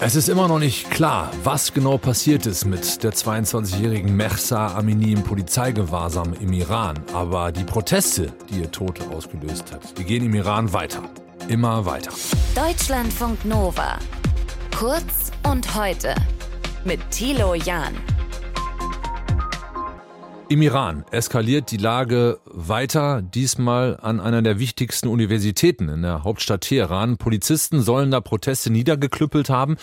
Es ist immer noch nicht klar, was genau passiert ist mit der 22-jährigen Mehsa Amini im Polizeigewahrsam im Iran. Aber die Proteste, die ihr Tod ausgelöst hat, die gehen im Iran weiter. Immer weiter. Deutschlandfunk Nova. Kurz und heute. Mit Thilo Jahn. Im Iran eskaliert die Lage weiter, diesmal an einer der wichtigsten Universitäten in der Hauptstadt Teheran. Polizisten sollen da Proteste niedergeklüppelt haben.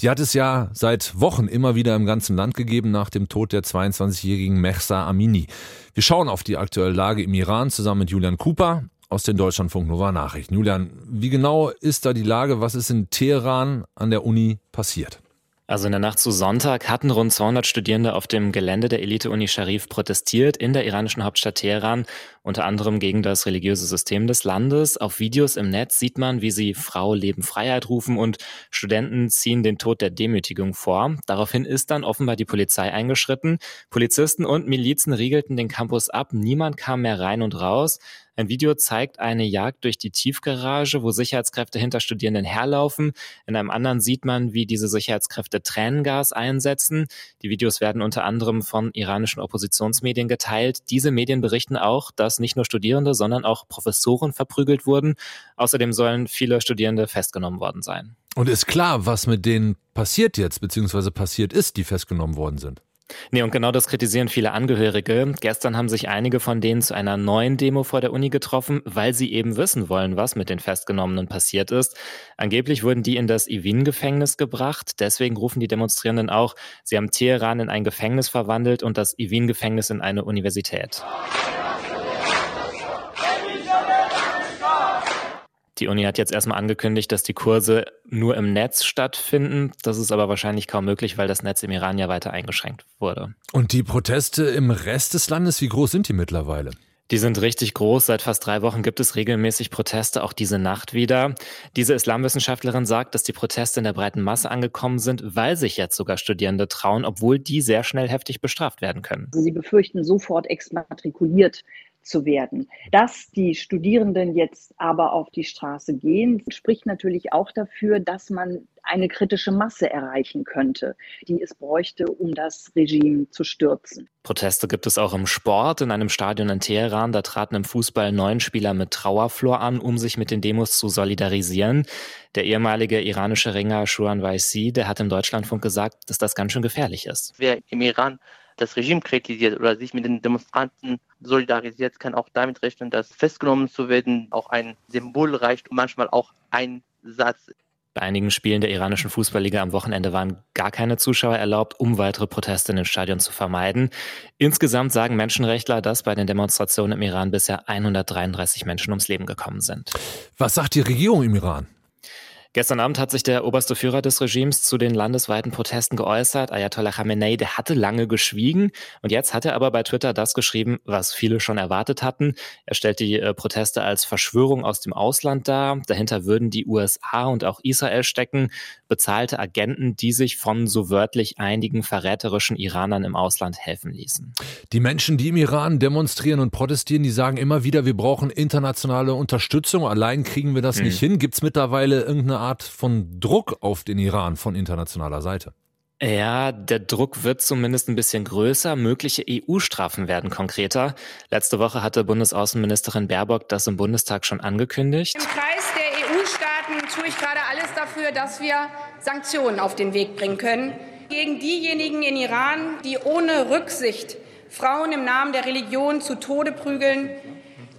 Die hat es ja seit Wochen immer wieder im ganzen Land gegeben nach dem Tod der 22-jährigen Mehsa Amini. Wir schauen auf die aktuelle Lage im Iran zusammen mit Julian Cooper aus den Deutschlandfunk Nova Nachrichten. Julian, wie genau ist da die Lage? Was ist in Teheran an der Uni passiert? Also in der Nacht zu Sonntag hatten rund 200 Studierende auf dem Gelände der Elite-Uni Sharif protestiert in der iranischen Hauptstadt Teheran, unter anderem gegen das religiöse System des Landes. Auf Videos im Netz sieht man, wie sie Frau, Leben, Freiheit rufen und Studenten ziehen den Tod der Demütigung vor. Daraufhin ist dann offenbar die Polizei eingeschritten. Polizisten und Milizen riegelten den Campus ab. Niemand kam mehr rein und raus. Ein Video zeigt eine Jagd durch die Tiefgarage, wo Sicherheitskräfte hinter Studierenden herlaufen. In einem anderen sieht man, wie diese Sicherheitskräfte Tränengas einsetzen. Die Videos werden unter anderem von iranischen Oppositionsmedien geteilt. Diese Medien berichten auch, dass nicht nur Studierende, sondern auch Professoren verprügelt wurden. Außerdem sollen viele Studierende festgenommen worden sein. Und ist klar, was mit denen passiert jetzt, beziehungsweise passiert ist, die festgenommen worden sind? Nee, und genau das kritisieren viele Angehörige. Gestern haben sich einige von denen zu einer neuen Demo vor der Uni getroffen, weil sie eben wissen wollen, was mit den Festgenommenen passiert ist. Angeblich wurden die in das Evin-Gefängnis gebracht. Deswegen rufen die Demonstrierenden auch, sie haben Teheran in ein Gefängnis verwandelt und das Evin-Gefängnis in eine Universität. Die Uni hat jetzt erstmal angekündigt, dass die Kurse nur im Netz stattfinden. Das ist aber wahrscheinlich kaum möglich, weil das Netz im Iran ja weiter eingeschränkt wurde. Und die Proteste im Rest des Landes, wie groß sind die mittlerweile? Die sind richtig groß. Seit fast drei Wochen gibt es regelmäßig Proteste, auch diese Nacht wieder. Diese Islamwissenschaftlerin sagt, dass die Proteste in der breiten Masse angekommen sind, weil sich jetzt sogar Studierende trauen, obwohl die sehr schnell heftig bestraft werden können. Sie befürchten sofort exmatrikuliert zu werden. Dass die Studierenden jetzt aber auf die Straße gehen, spricht natürlich auch dafür, dass man eine kritische Masse erreichen könnte, die es bräuchte, um das Regime zu stürzen. Proteste gibt es auch im Sport. In einem Stadion in Teheran, da traten im Fußball neun Spieler mit Trauerflor an, um sich mit den Demos zu solidarisieren. Der ehemalige iranische Ringer Shuan Waisi, der hat im Deutschlandfunk gesagt, dass das ganz schön gefährlich ist. Wer im Iran das Regime kritisiert oder sich mit den Demonstranten solidarisiert, kann auch damit rechnen, dass festgenommen zu werden auch ein Symbol reicht und manchmal auch ein Satz. Bei einigen Spielen der iranischen Fußballliga am Wochenende waren gar keine Zuschauer erlaubt, um weitere Proteste in den Stadion zu vermeiden. Insgesamt sagen Menschenrechtler, dass bei den Demonstrationen im Iran bisher 133 Menschen ums Leben gekommen sind. Was sagt die Regierung im Iran? Gestern Abend hat sich der oberste Führer des Regimes zu den landesweiten Protesten geäußert. Ayatollah Khamenei, der hatte lange geschwiegen und jetzt hat er aber bei Twitter das geschrieben, was viele schon erwartet hatten. Er stellt die äh, Proteste als Verschwörung aus dem Ausland dar. Dahinter würden die USA und auch Israel stecken, bezahlte Agenten, die sich von so wörtlich einigen verräterischen Iranern im Ausland helfen ließen. Die Menschen, die im Iran demonstrieren und protestieren, die sagen immer wieder, wir brauchen internationale Unterstützung. Allein kriegen wir das hm. nicht hin. Gibt es mittlerweile irgendeine Art von Druck auf den Iran von internationaler Seite. Ja, der Druck wird zumindest ein bisschen größer. Mögliche EU-Strafen werden konkreter. Letzte Woche hatte Bundesaußenministerin Baerbock das im Bundestag schon angekündigt. Im Kreis der EU-Staaten tue ich gerade alles dafür, dass wir Sanktionen auf den Weg bringen können gegen diejenigen in Iran, die ohne Rücksicht Frauen im Namen der Religion zu Tode prügeln,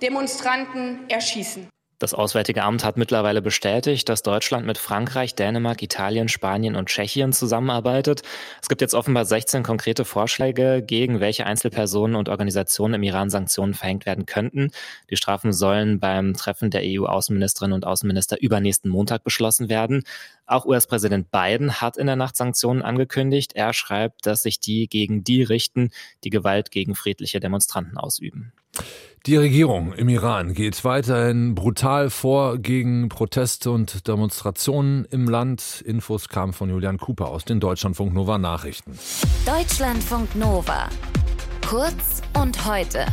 Demonstranten erschießen. Das Auswärtige Amt hat mittlerweile bestätigt, dass Deutschland mit Frankreich, Dänemark, Italien, Spanien und Tschechien zusammenarbeitet. Es gibt jetzt offenbar 16 konkrete Vorschläge, gegen welche Einzelpersonen und Organisationen im Iran Sanktionen verhängt werden könnten. Die Strafen sollen beim Treffen der EU-Außenministerinnen und Außenminister übernächsten Montag beschlossen werden. Auch US-Präsident Biden hat in der Nacht Sanktionen angekündigt. Er schreibt, dass sich die gegen die richten, die Gewalt gegen friedliche Demonstranten ausüben. Die Regierung im Iran geht weiterhin brutal vor gegen Proteste und Demonstrationen im Land. Infos kamen von Julian Cooper aus den Deutschlandfunk Nova Nachrichten. Deutschlandfunk Nova. Kurz und heute.